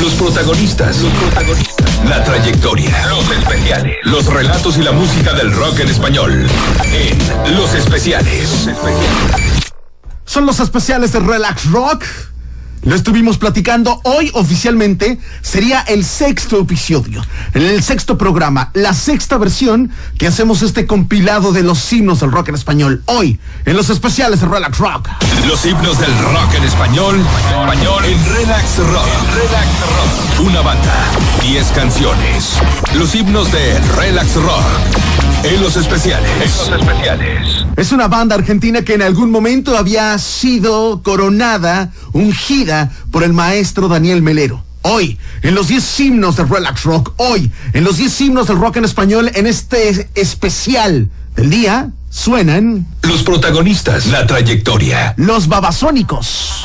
Los protagonistas. Los protagonistas. La trayectoria. Los especiales. Los relatos y la música del rock en español. En Los Especiales. Son los especiales de Relax Rock. Lo estuvimos platicando hoy oficialmente sería el sexto episodio, el sexto programa, la sexta versión que hacemos este compilado de los himnos del rock en español. Hoy, en los especiales de Relax Rock. Los himnos del rock en español. Español en Relax Rock. Relax Rock. Una banda. Diez canciones. Los himnos de Relax Rock. En los especiales. En los especiales. Es una banda argentina que en algún momento había sido coronada, ungida por el maestro Daniel Melero. Hoy, en los 10 himnos de Relax Rock, hoy, en los 10 himnos del rock en español, en este especial del día, suenan Los protagonistas. La trayectoria. los babasónicos.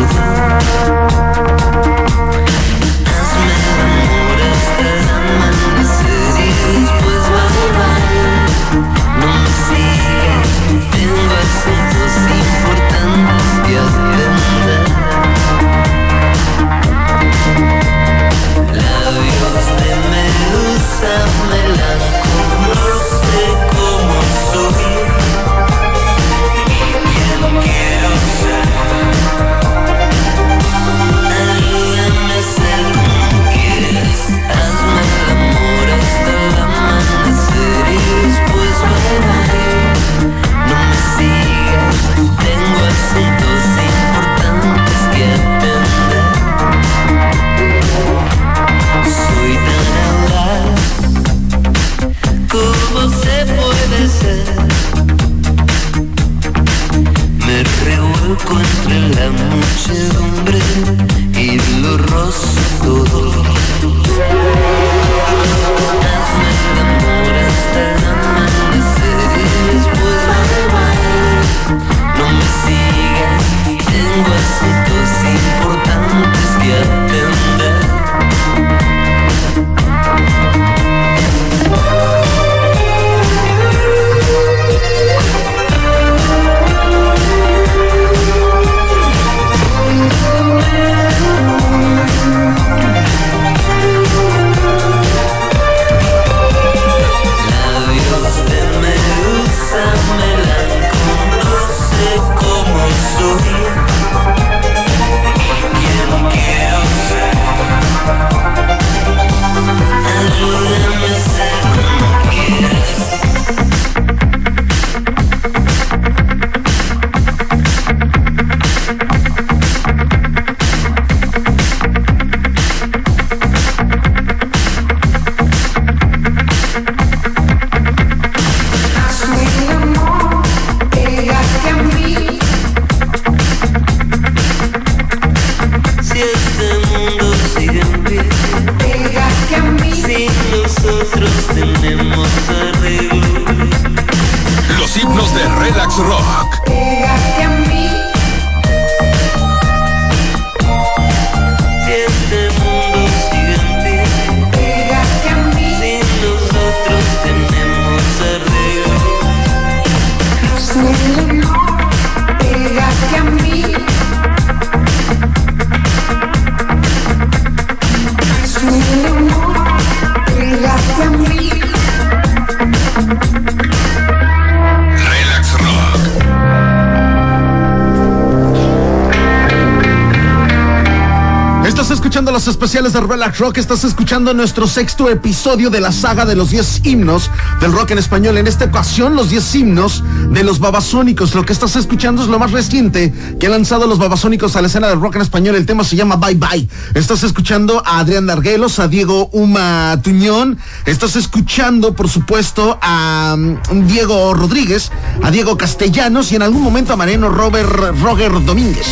Relax Rock, estás escuchando nuestro sexto episodio de la saga de los 10 himnos del rock en español. En esta ocasión, los 10 himnos de los babasónicos. Lo que estás escuchando es lo más reciente que han lanzado los babasónicos a la escena del rock en español. El tema se llama Bye Bye. Estás escuchando a Adrián Darguelos, a Diego Uma Tuñón. Estás escuchando, por supuesto, a mm, Diego Rodríguez, a Diego Castellanos y en algún momento a Mariano Robert Roger Domínguez.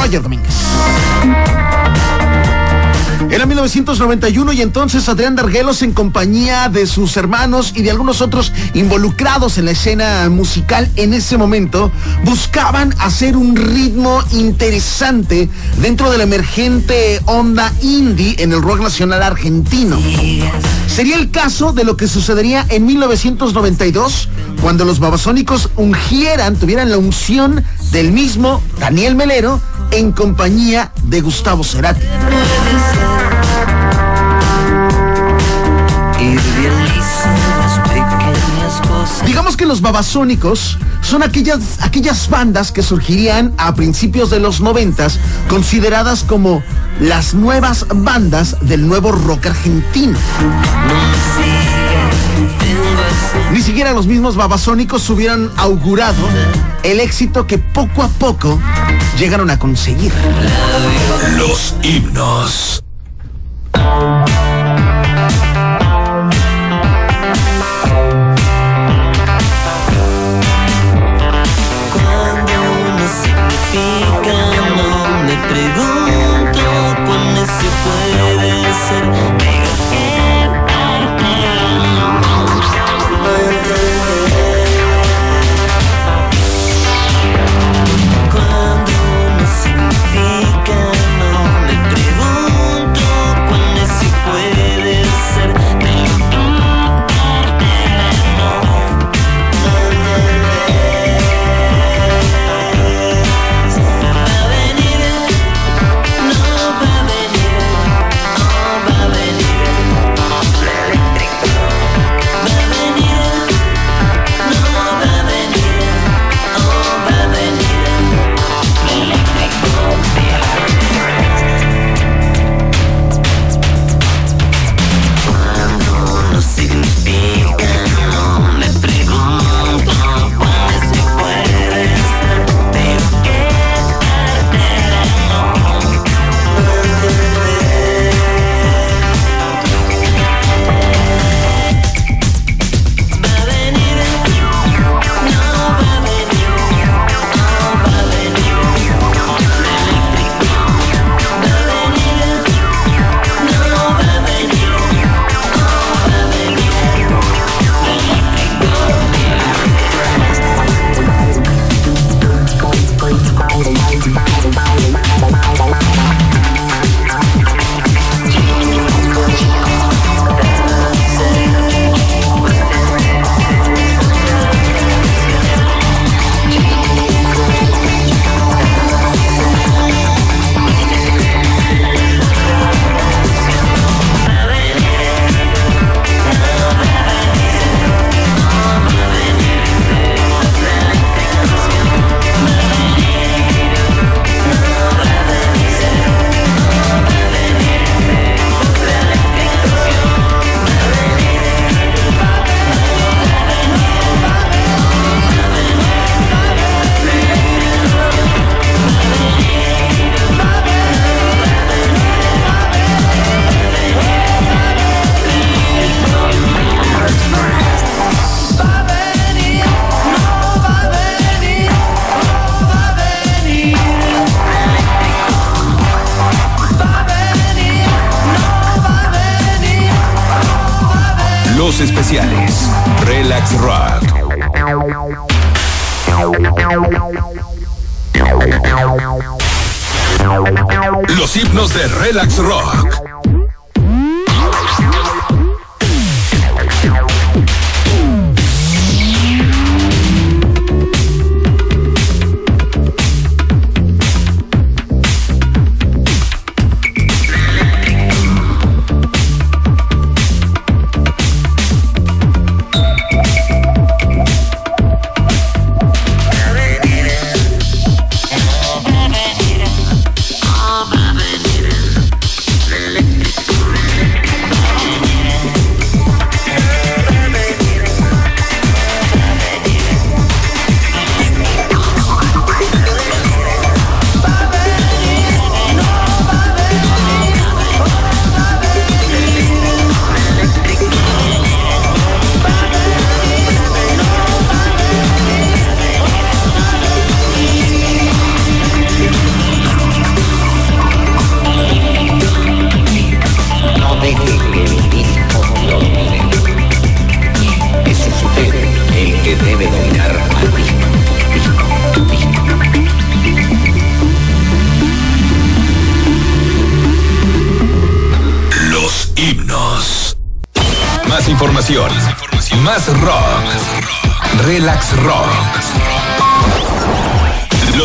Roger Domínguez. Era 1991 y entonces Adrián Darguelos en compañía de sus hermanos y de algunos otros involucrados en la escena musical en ese momento buscaban hacer un ritmo interesante dentro de la emergente onda indie en el rock nacional argentino. Sería el caso de lo que sucedería en 1992 cuando los babasónicos ungieran, tuvieran la unción del mismo Daniel Melero en compañía de Gustavo Cerati. Digamos que los babasónicos son aquellas, aquellas bandas que surgirían a principios de los noventas, consideradas como las nuevas bandas del nuevo rock argentino. Ni siquiera los mismos babasónicos hubieran augurado el éxito que poco a poco llegaron a conseguir. Los himnos. No Especiales. Relax Rock. Los himnos de Relax Rock.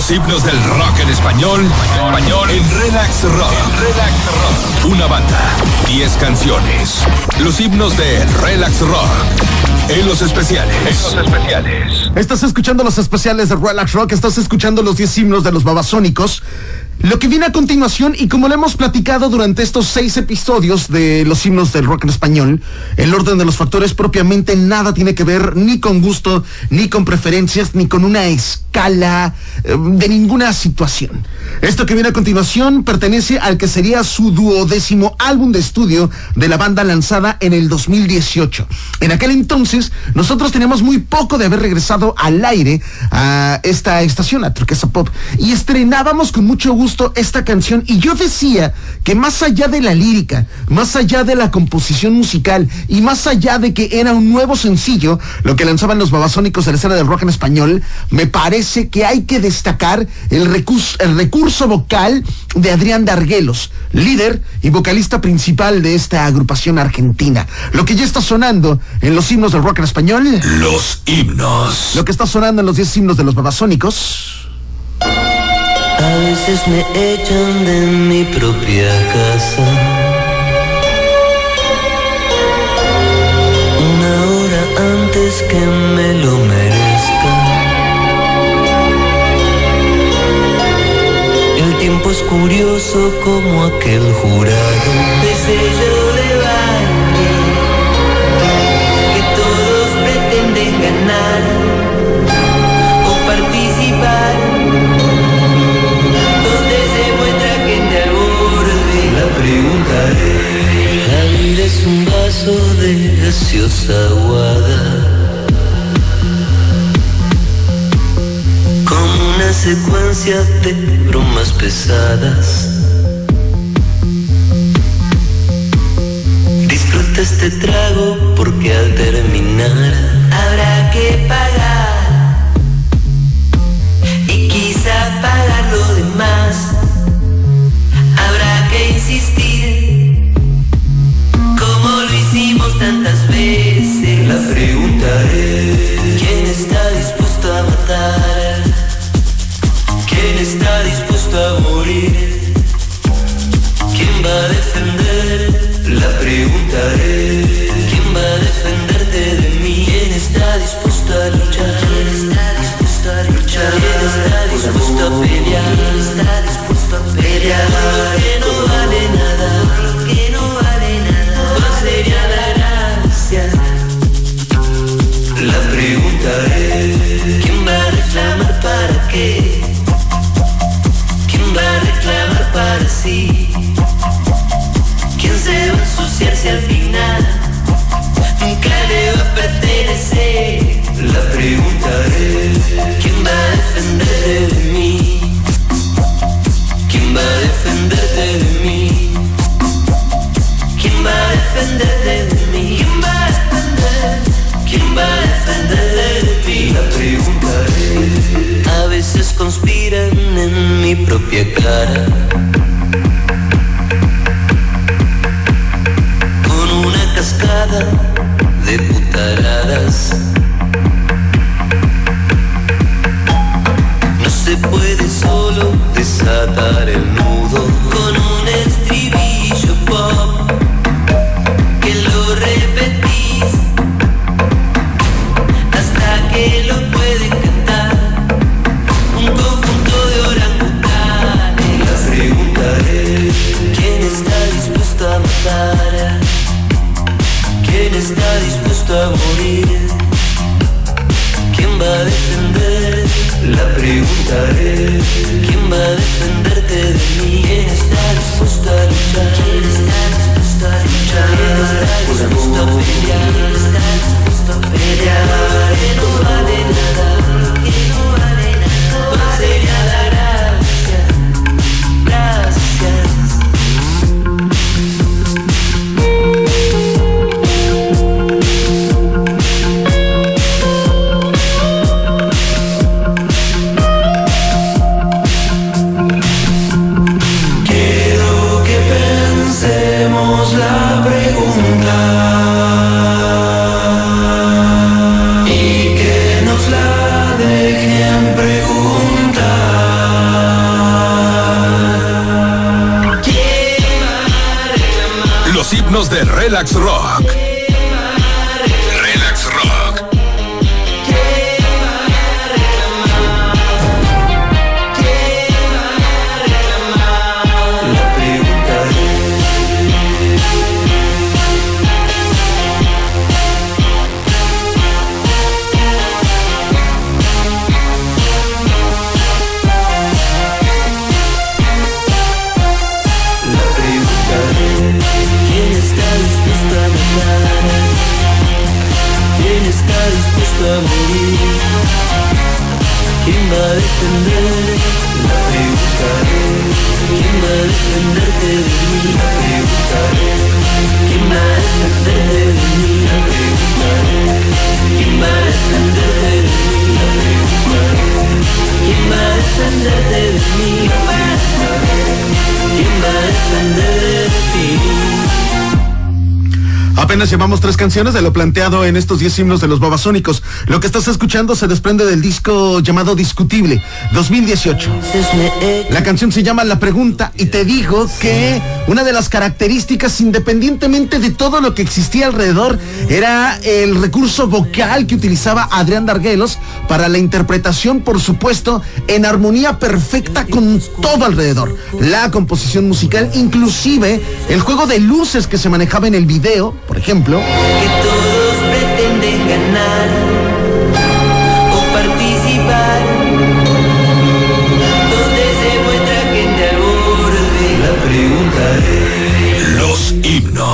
Los himnos del rock en español. Español en Relax Rock. Relax Rock. Una banda. 10 canciones. Los himnos de Relax Rock. En los especiales. En los especiales. Estás escuchando los especiales de Relax Rock, estás escuchando los 10 himnos de los babasónicos. Lo que viene a continuación, y como lo hemos platicado durante estos seis episodios de los himnos del rock en español, el orden de los factores propiamente nada tiene que ver ni con gusto, ni con preferencias, ni con una escala eh, de ninguna situación. Esto que viene a continuación pertenece al que sería su duodécimo álbum de estudio de la banda lanzada en el 2018. En aquel entonces, nosotros teníamos muy poco de haber regresado al aire a esta estación, a Turquesa Pop, y estrenábamos con mucho gusto esta canción y yo decía que más allá de la lírica, más allá de la composición musical y más allá de que era un nuevo sencillo, lo que lanzaban los babasónicos de la escena del rock en español, me parece que hay que destacar el recurso, el recurso vocal de Adrián Darguelos, líder y vocalista principal de esta agrupación argentina. Lo que ya está sonando en los himnos del rock en español, Los himnos. lo que está sonando en los 10 himnos de los babasónicos. A veces me echan de mi propia casa. Una hora antes que me lo merezca. El tiempo es curioso como aquel jurado de sello de baile que todos pretenden ganar La pregunta es: La vida es un vaso de gaseosa aguada. Como una secuencia de bromas pesadas. Disfruta este trago porque al terminar habrá que pagar y quizá pagar lo demás. Habrá que insistir, tantas veces. La pregunta es: ¿quién está dispuesto a matar? ¿Quién está dispuesto a morir? ¿Quién va a defender? La pregunta es ¿Quién va a defenderte de mí? ¿Quién está dispuesto a luchar? ¿Quién está dispuesto a luchar? ¿Quién está dispuesto a pelear? ¿Quién está dispuesto a pelear? Si al final nunca le va a pertenecer? La pregunta es ¿Quién va a defenderte de mí? ¿Quién va a defenderte de mí? ¿Quién va a defenderte de mí? ¿Quién va a defender? ¿Quién va a defenderte de mí? La pregunta es A veces conspiran en mi propia cara de putaradas. Va a defender? La pregunta Llevamos tres canciones de lo planteado en estos 10 himnos de los babasónicos. Lo que estás escuchando se desprende del disco llamado Discutible, 2018. La canción se llama La Pregunta y te digo que una de las características, independientemente de todo lo que existía alrededor, era el recurso vocal que utilizaba Adrián Darguelos para la interpretación, por supuesto, en armonía perfecta con todo alrededor. La composición musical, inclusive el juego de luces que se manejaba en el video, por ejemplo. Que todos pretenden ganar o participar, donde se muestra gente al borde. La pregunta es: Los himnos.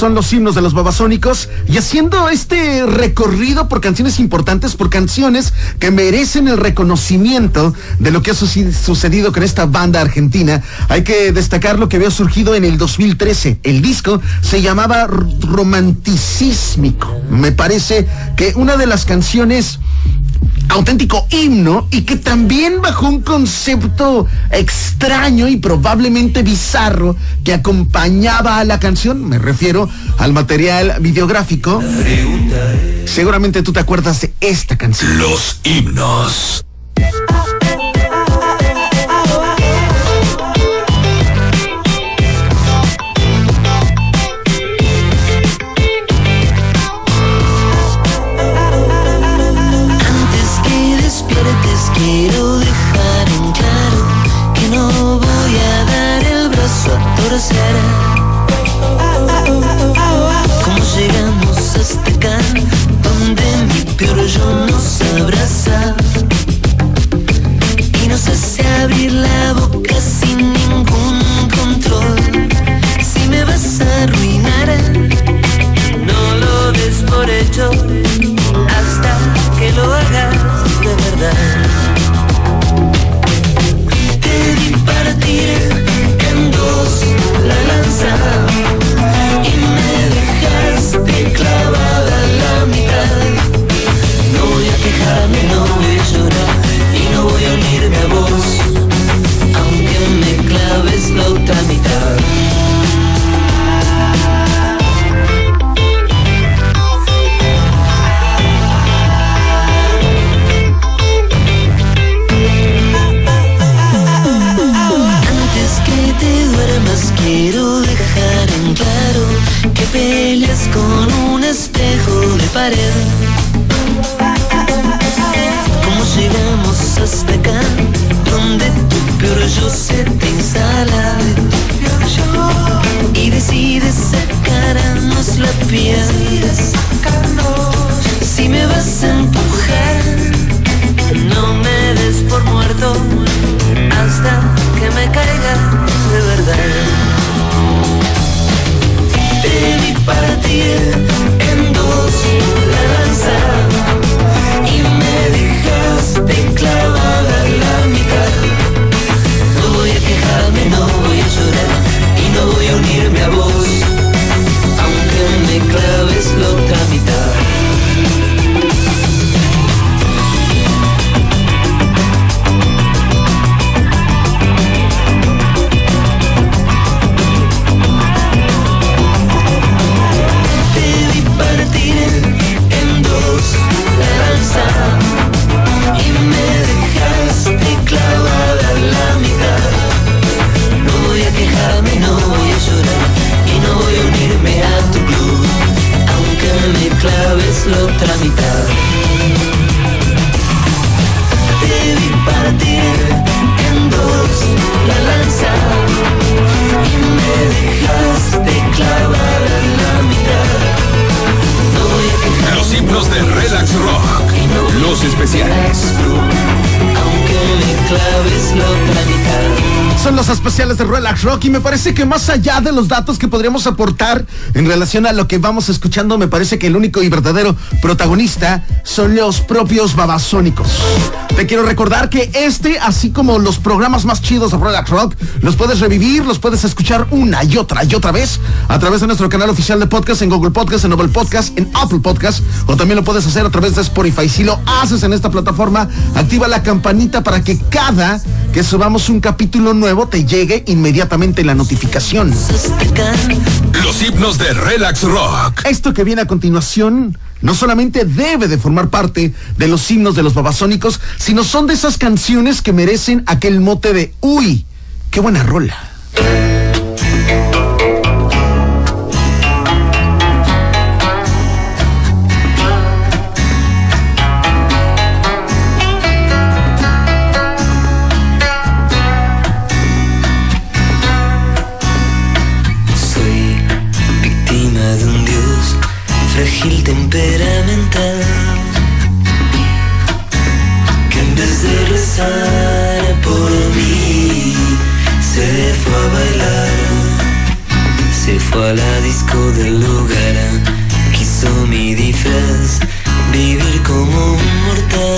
Son los himnos de los babasónicos y haciendo este recorrido por canciones importantes, por canciones que merecen el reconocimiento de lo que ha sucedido con esta banda argentina. Hay que destacar lo que había surgido en el 2013. El disco se llamaba R- Romanticismico. Me parece que una de las canciones auténtico himno y que también bajo un concepto extraño y probablemente bizarro que acompañaba a la canción, me refiero al material videográfico. Seguramente tú te acuerdas de esta canción. Los himnos. Hace Antes que te duermas quiero dejar en claro que peleas con un espejo de pared. ¿Cómo llegamos hasta acá? Donde tu peor yo se te instala y decides sacarnos la piel. Y me parece que más allá de los datos que podríamos aportar en relación a lo que vamos escuchando, me parece que el único y verdadero protagonista son los propios babasónicos. Te quiero recordar que este, así como los programas más chidos de Relax Rock, los puedes revivir, los puedes escuchar una y otra y otra vez a través de nuestro canal oficial de podcast en Google Podcast, en Apple Podcast, en Apple Podcast, o también lo puedes hacer a través de Spotify. Si lo haces en esta plataforma, activa la campanita para que cada que subamos un capítulo nuevo te llegue inmediatamente la notificación. Los himnos de Relax Rock. Esto que viene a continuación no solamente debe de formar parte de los himnos de los babasónicos, sino son de esas canciones que merecen aquel mote de uy, qué buena rola. Frágil temperamental que en vez de rezar por mí se fue a bailar, se fue a la disco del lugar, quiso mi disfraz vivir como un mortal.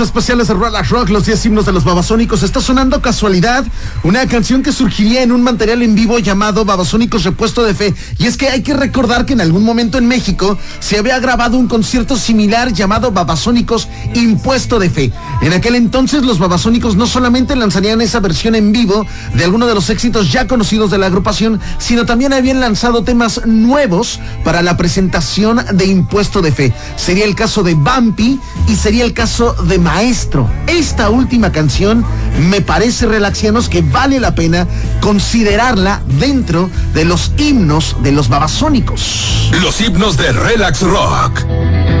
Especiales de Relax Rock, los 10 himnos de los babasónicos. Está sonando casualidad una canción que surgiría en un material en vivo llamado Babasónicos Repuesto de Fe. Y es que hay que recordar que en algún momento en México se había grabado un concierto similar llamado Babasónicos Impuesto de Fe. En aquel entonces los babasónicos no solamente lanzarían esa versión en vivo de alguno de los éxitos ya conocidos de la agrupación, sino también habían lanzado temas nuevos para la presentación de Impuesto de Fe. Sería el caso de Bumpy y sería el caso de Maestro. Esta última canción me parece, relaxianos, que vale la pena considerarla dentro de los himnos de los babasónicos. Los himnos de Relax Rock.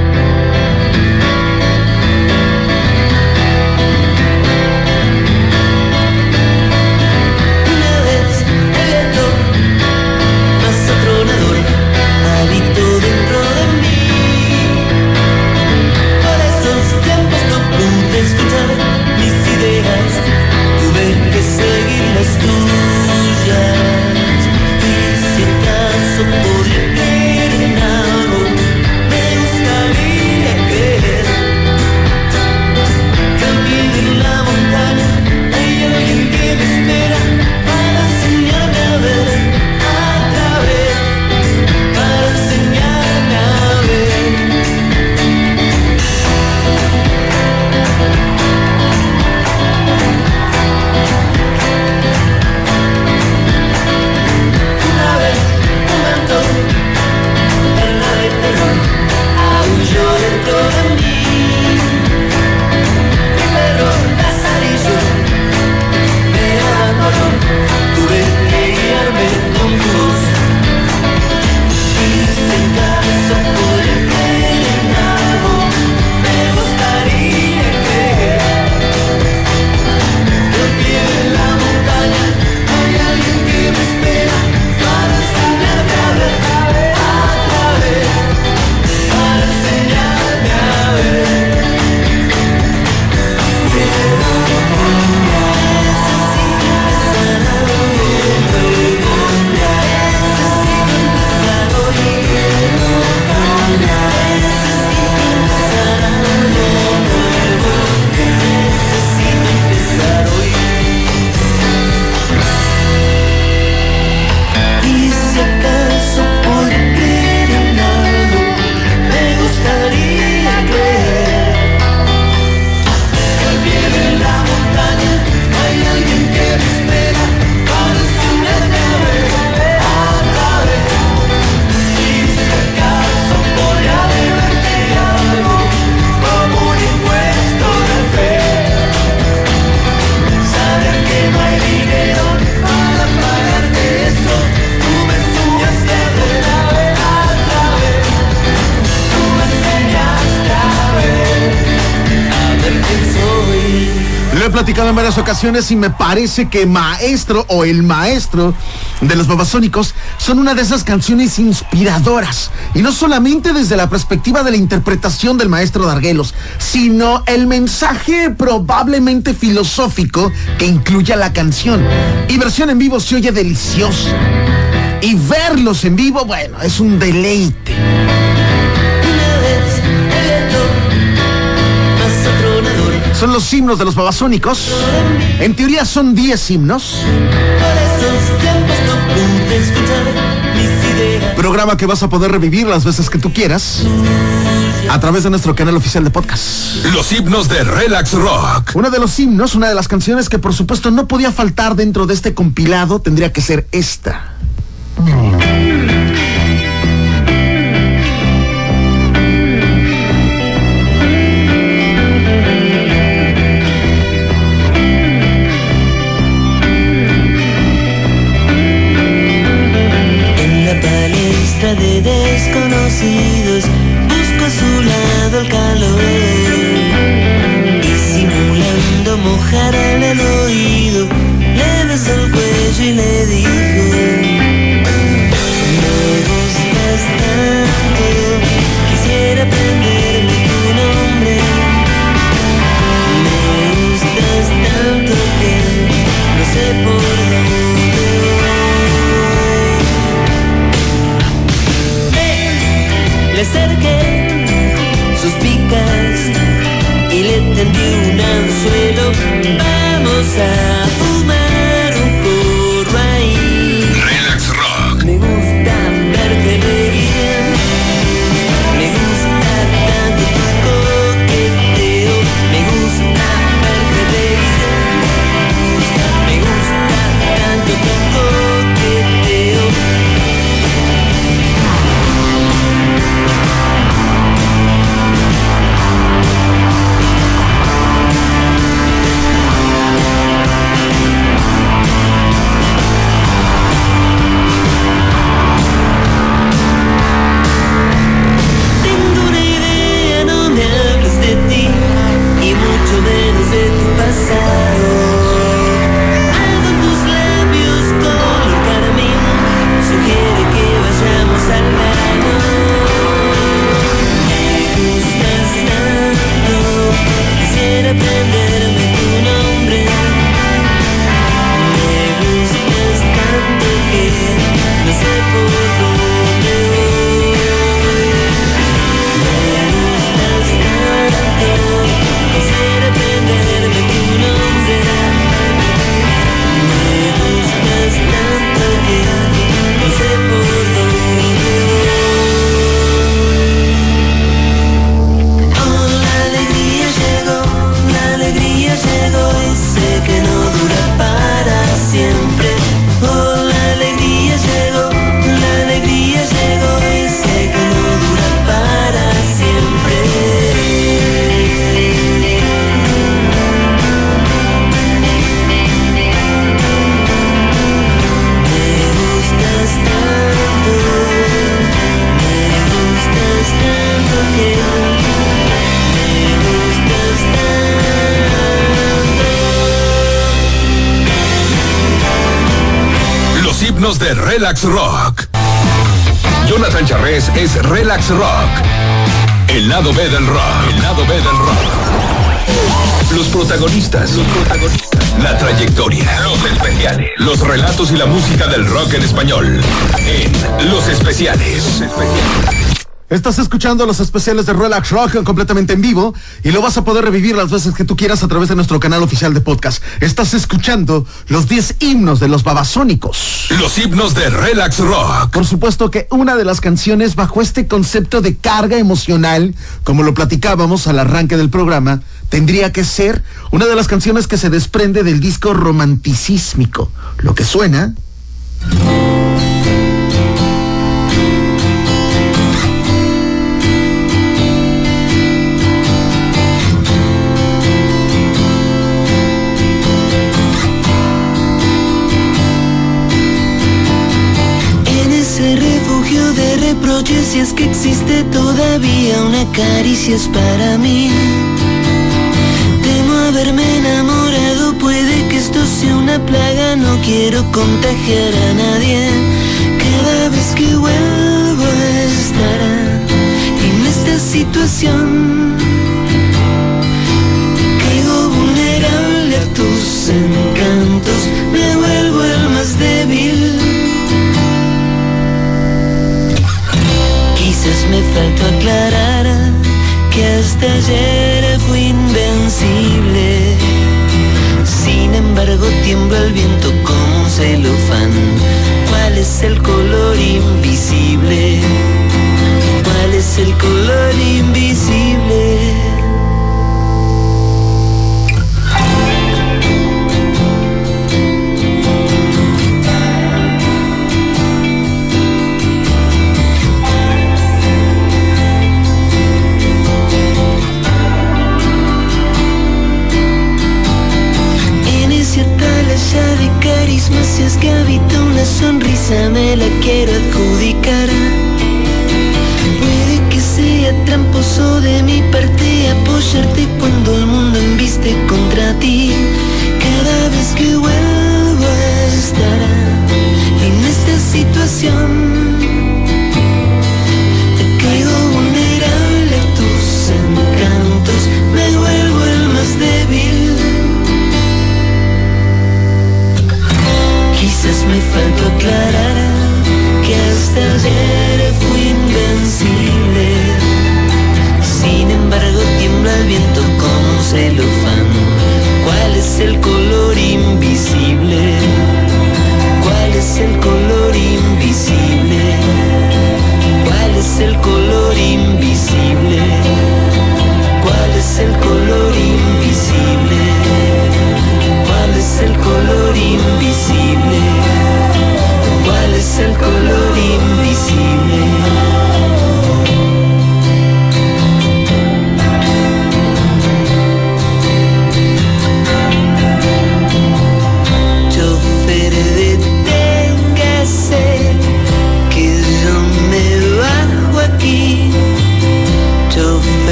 Platicado en varias ocasiones y me parece que Maestro o el Maestro de los Babasónicos son una de esas canciones inspiradoras. Y no solamente desde la perspectiva de la interpretación del Maestro Darguelos, sino el mensaje probablemente filosófico que incluye la canción. Y versión en vivo se oye delicioso. Y verlos en vivo, bueno, es un deleite. Son los himnos de los Babasónicos. En teoría son 10 himnos. Por esos tiempos no pude escuchar mis ideas. Programa que vas a poder revivir las veces que tú quieras a través de nuestro canal oficial de podcast. Los himnos de Relax Rock. Uno de los himnos, una de las canciones que por supuesto no podía faltar dentro de este compilado tendría que ser esta. le cerqué sus picas y le tendí un anzuelo. Vamos a De Relax Rock. Jonathan Charres es Relax Rock. El lado B del rock. El lado B del rock. Los protagonistas. Los protagonistas. La trayectoria. Los especiales. Los relatos y la música del rock en español. En Los Especiales. Los especiales. Estás escuchando los especiales de Relax Rock completamente en vivo y lo vas a poder revivir las veces que tú quieras a través de nuestro canal oficial de podcast. Estás escuchando los 10 himnos de los babasónicos. Los himnos de Relax Rock. Por supuesto que una de las canciones bajo este concepto de carga emocional, como lo platicábamos al arranque del programa, tendría que ser una de las canciones que se desprende del disco romanticísmico. Lo que suena reproches, si es que existe todavía una caricia es para mí. Temo haberme enamorado, puede que esto sea una plaga, no quiero contagiar a nadie. Cada vez que vuelvo a estar en esta situación, caigo vulnerable a tus encantos,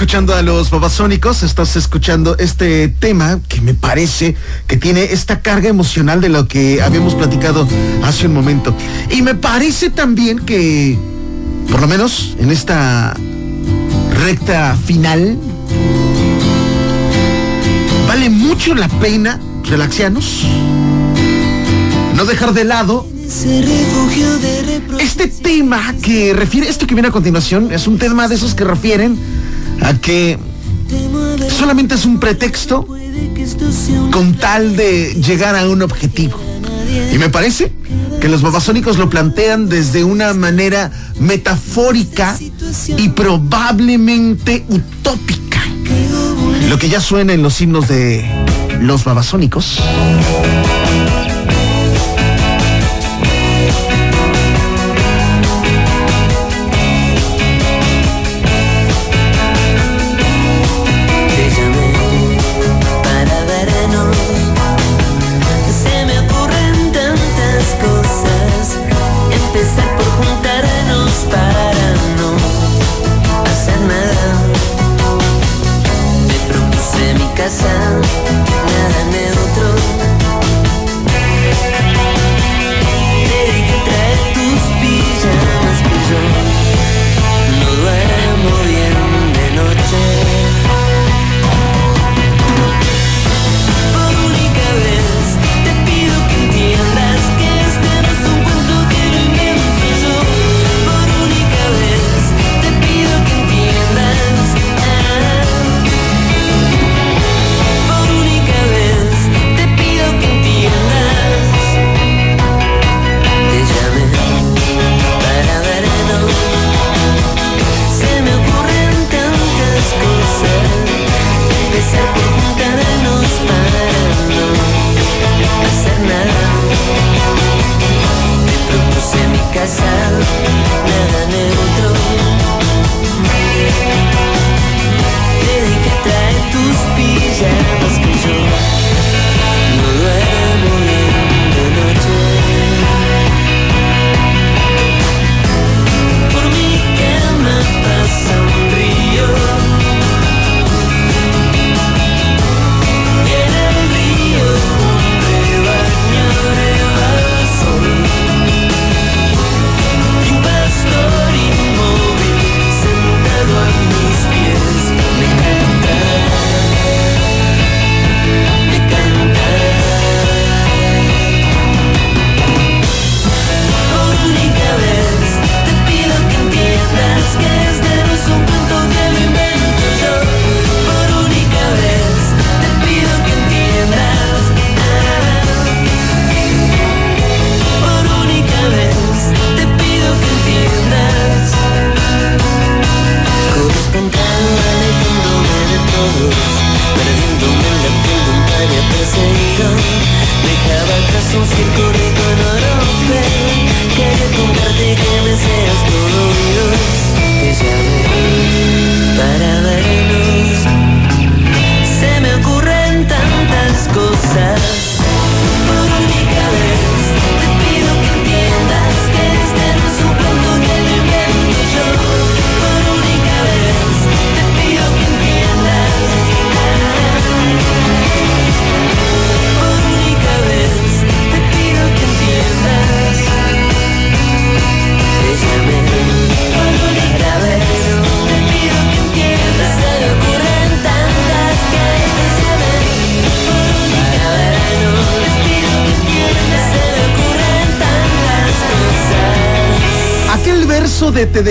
escuchando a los babasónicos, estás escuchando este tema que me parece que tiene esta carga emocional de lo que habíamos platicado hace un momento. Y me parece también que, por lo menos en esta recta final, vale mucho la pena, relaxianos, no dejar de lado este tema que refiere, esto que viene a continuación, es un tema de esos que refieren a que solamente es un pretexto con tal de llegar a un objetivo. Y me parece que los babasónicos lo plantean desde una manera metafórica y probablemente utópica. Lo que ya suena en los himnos de los babasónicos.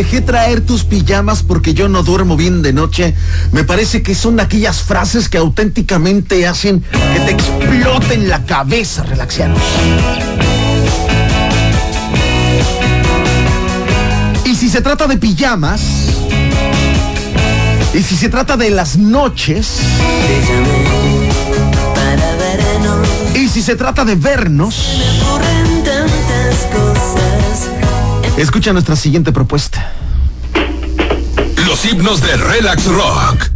Dejé traer tus pijamas porque yo no duermo bien de noche, me parece que son aquellas frases que auténticamente hacen que te exploten la cabeza, relaxianos. Y si se trata de pijamas, y si se trata de las noches, y si se trata de vernos, escucha nuestra siguiente propuesta. Himnos de Relax Rock.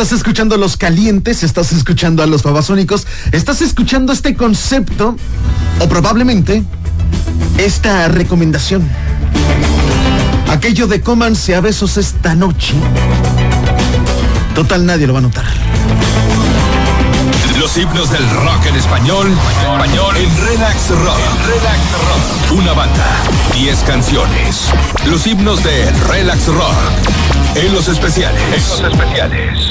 Estás escuchando a los calientes, estás escuchando a los babasónicos, estás escuchando este concepto o probablemente esta recomendación. Aquello de cómanse a besos esta noche. Total, nadie lo va a notar. Los himnos del rock en español, español en Relax Rock. Relax Rock. Una banda, 10 canciones. Los himnos de Relax Rock. En los especiales. En los especiales.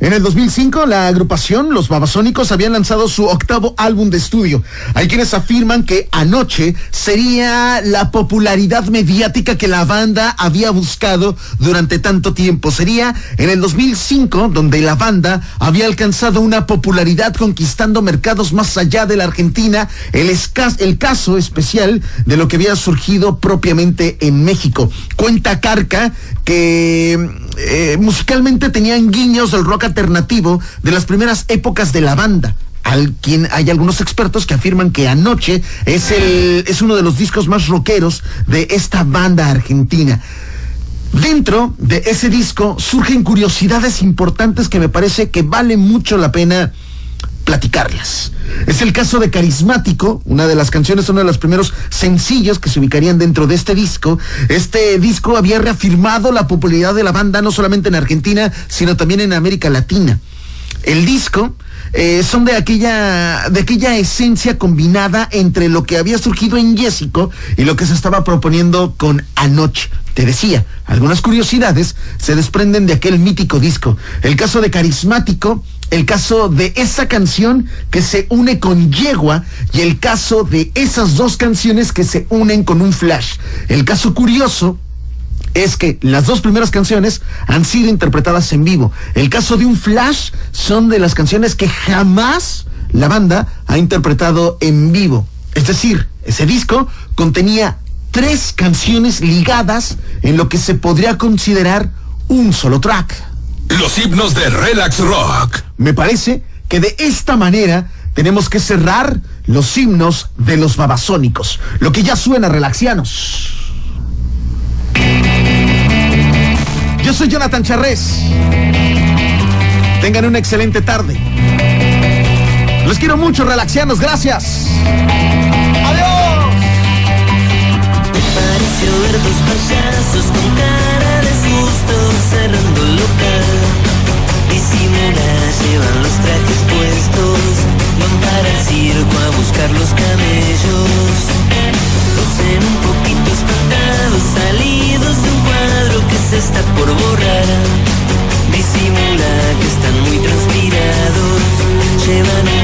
En el 2005, la agrupación Los Babasónicos habían lanzado su octavo álbum de estudio. Hay quienes afirman que Anoche sería la popularidad mediática que la banda había buscado durante tanto tiempo. Sería en el 2005 donde la banda había alcanzado una popularidad conquistando mercados más allá de la Argentina, el, el caso especial de lo que había surgido propiamente en México. Cuenta Carca que eh, musicalmente tenían guiños del rock alternativo de las primeras épocas de la banda. Al quien hay algunos expertos que afirman que Anoche es el es uno de los discos más rockeros de esta banda argentina. Dentro de ese disco surgen curiosidades importantes que me parece que vale mucho la pena platicarlas. Es el caso de Carismático, una de las canciones, uno de los primeros sencillos que se ubicarían dentro de este disco. Este disco había reafirmado la popularidad de la banda no solamente en Argentina, sino también en América Latina. El disco eh, son de aquella, de aquella esencia combinada entre lo que había surgido en Jessico y lo que se estaba proponiendo con Anoche. Te decía, algunas curiosidades se desprenden de aquel mítico disco. El caso de Carismático, el caso de esa canción que se une con Yegua y el caso de esas dos canciones que se unen con un flash. El caso curioso es que las dos primeras canciones han sido interpretadas en vivo. El caso de un flash son de las canciones que jamás la banda ha interpretado en vivo. Es decir, ese disco contenía tres canciones ligadas en lo que se podría considerar un solo track. Los himnos de Relax Rock. Me parece que de esta manera tenemos que cerrar los himnos de los babasónicos, lo que ya suena relaxianos. Yo soy Jonathan Charrés. Tengan una excelente tarde. Los quiero mucho, relaxianos. Gracias. Adiós. Pareció ver dos payasos con cara de susto cerrando el Disimular, llevan los trajes puestos, van para el circo a buscar los camellos. Lucen un poquito espantados, salidos de un cuadro que se está por borrar. Disimula que están muy transpirados, llevan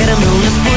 Get a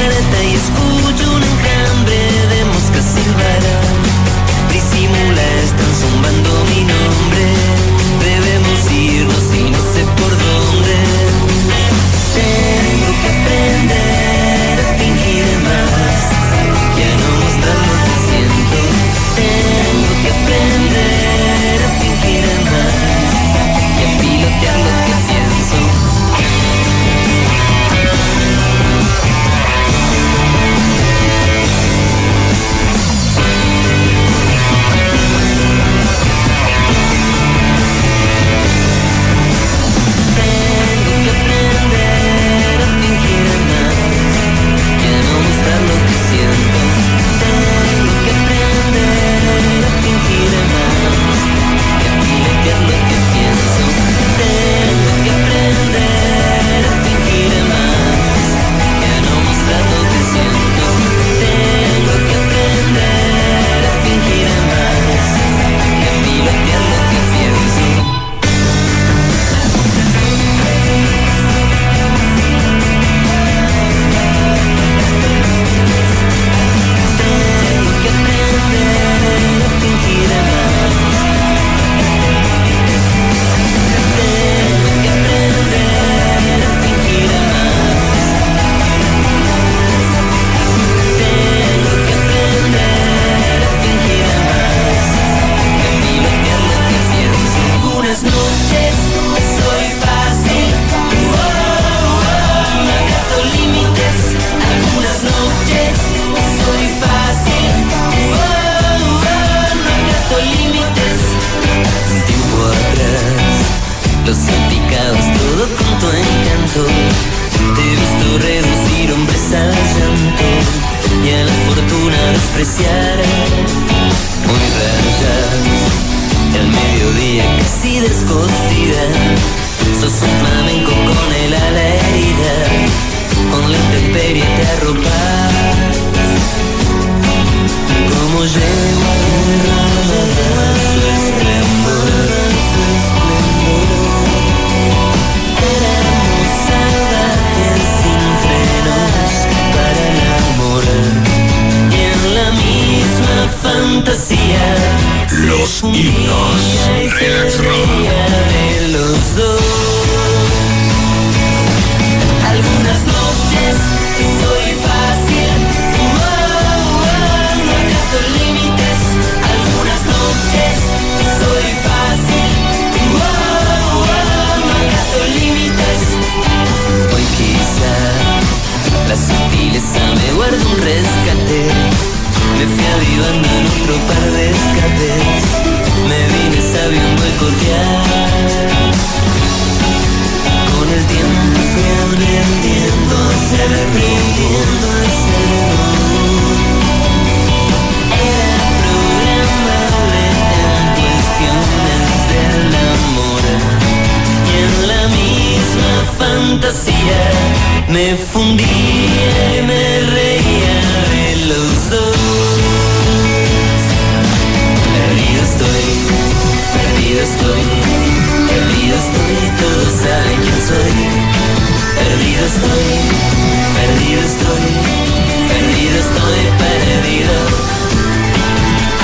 Esa me guardo un rescate. Me fui avivando en otro par de escapes. Me vine sabiendo y cordial. Con el tiempo fui aprendiendo a ser, aprendiendo a ser. fantasía me fundía y me reía de los dos. Perdido estoy, perdido estoy, perdido estoy, todos saben quién soy. Perdido estoy, perdido estoy, perdido estoy, perdido.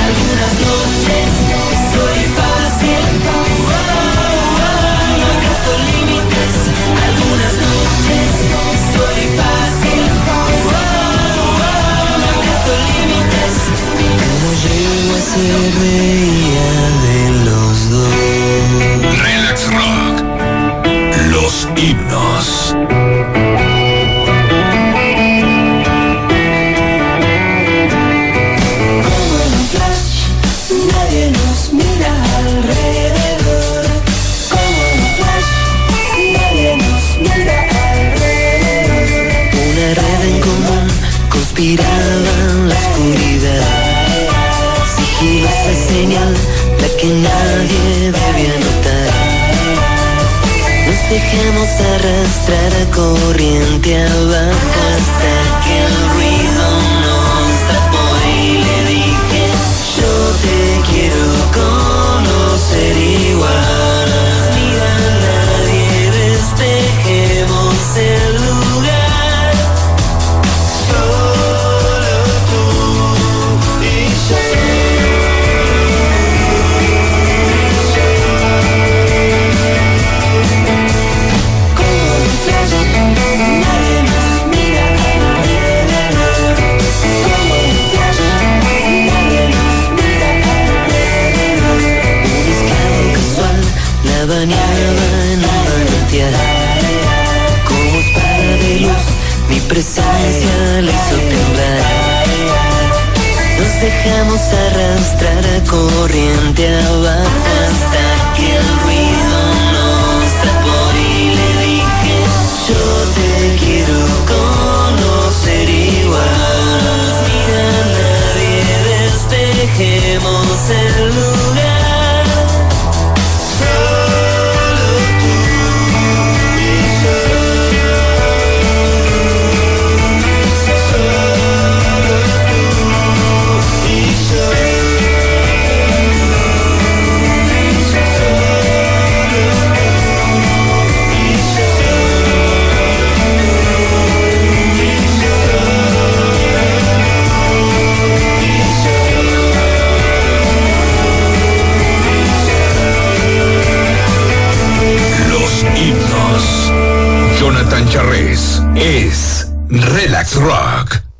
Algunas no se reía de los dos. Relax Rock. Los himnos. nadie debía notar. Nos dejamos arrastrar a corriente abajo. presencia le hizo temblar. Nos dejamos arrastrar a corriente abajo Gutiérrez es Relax Rock.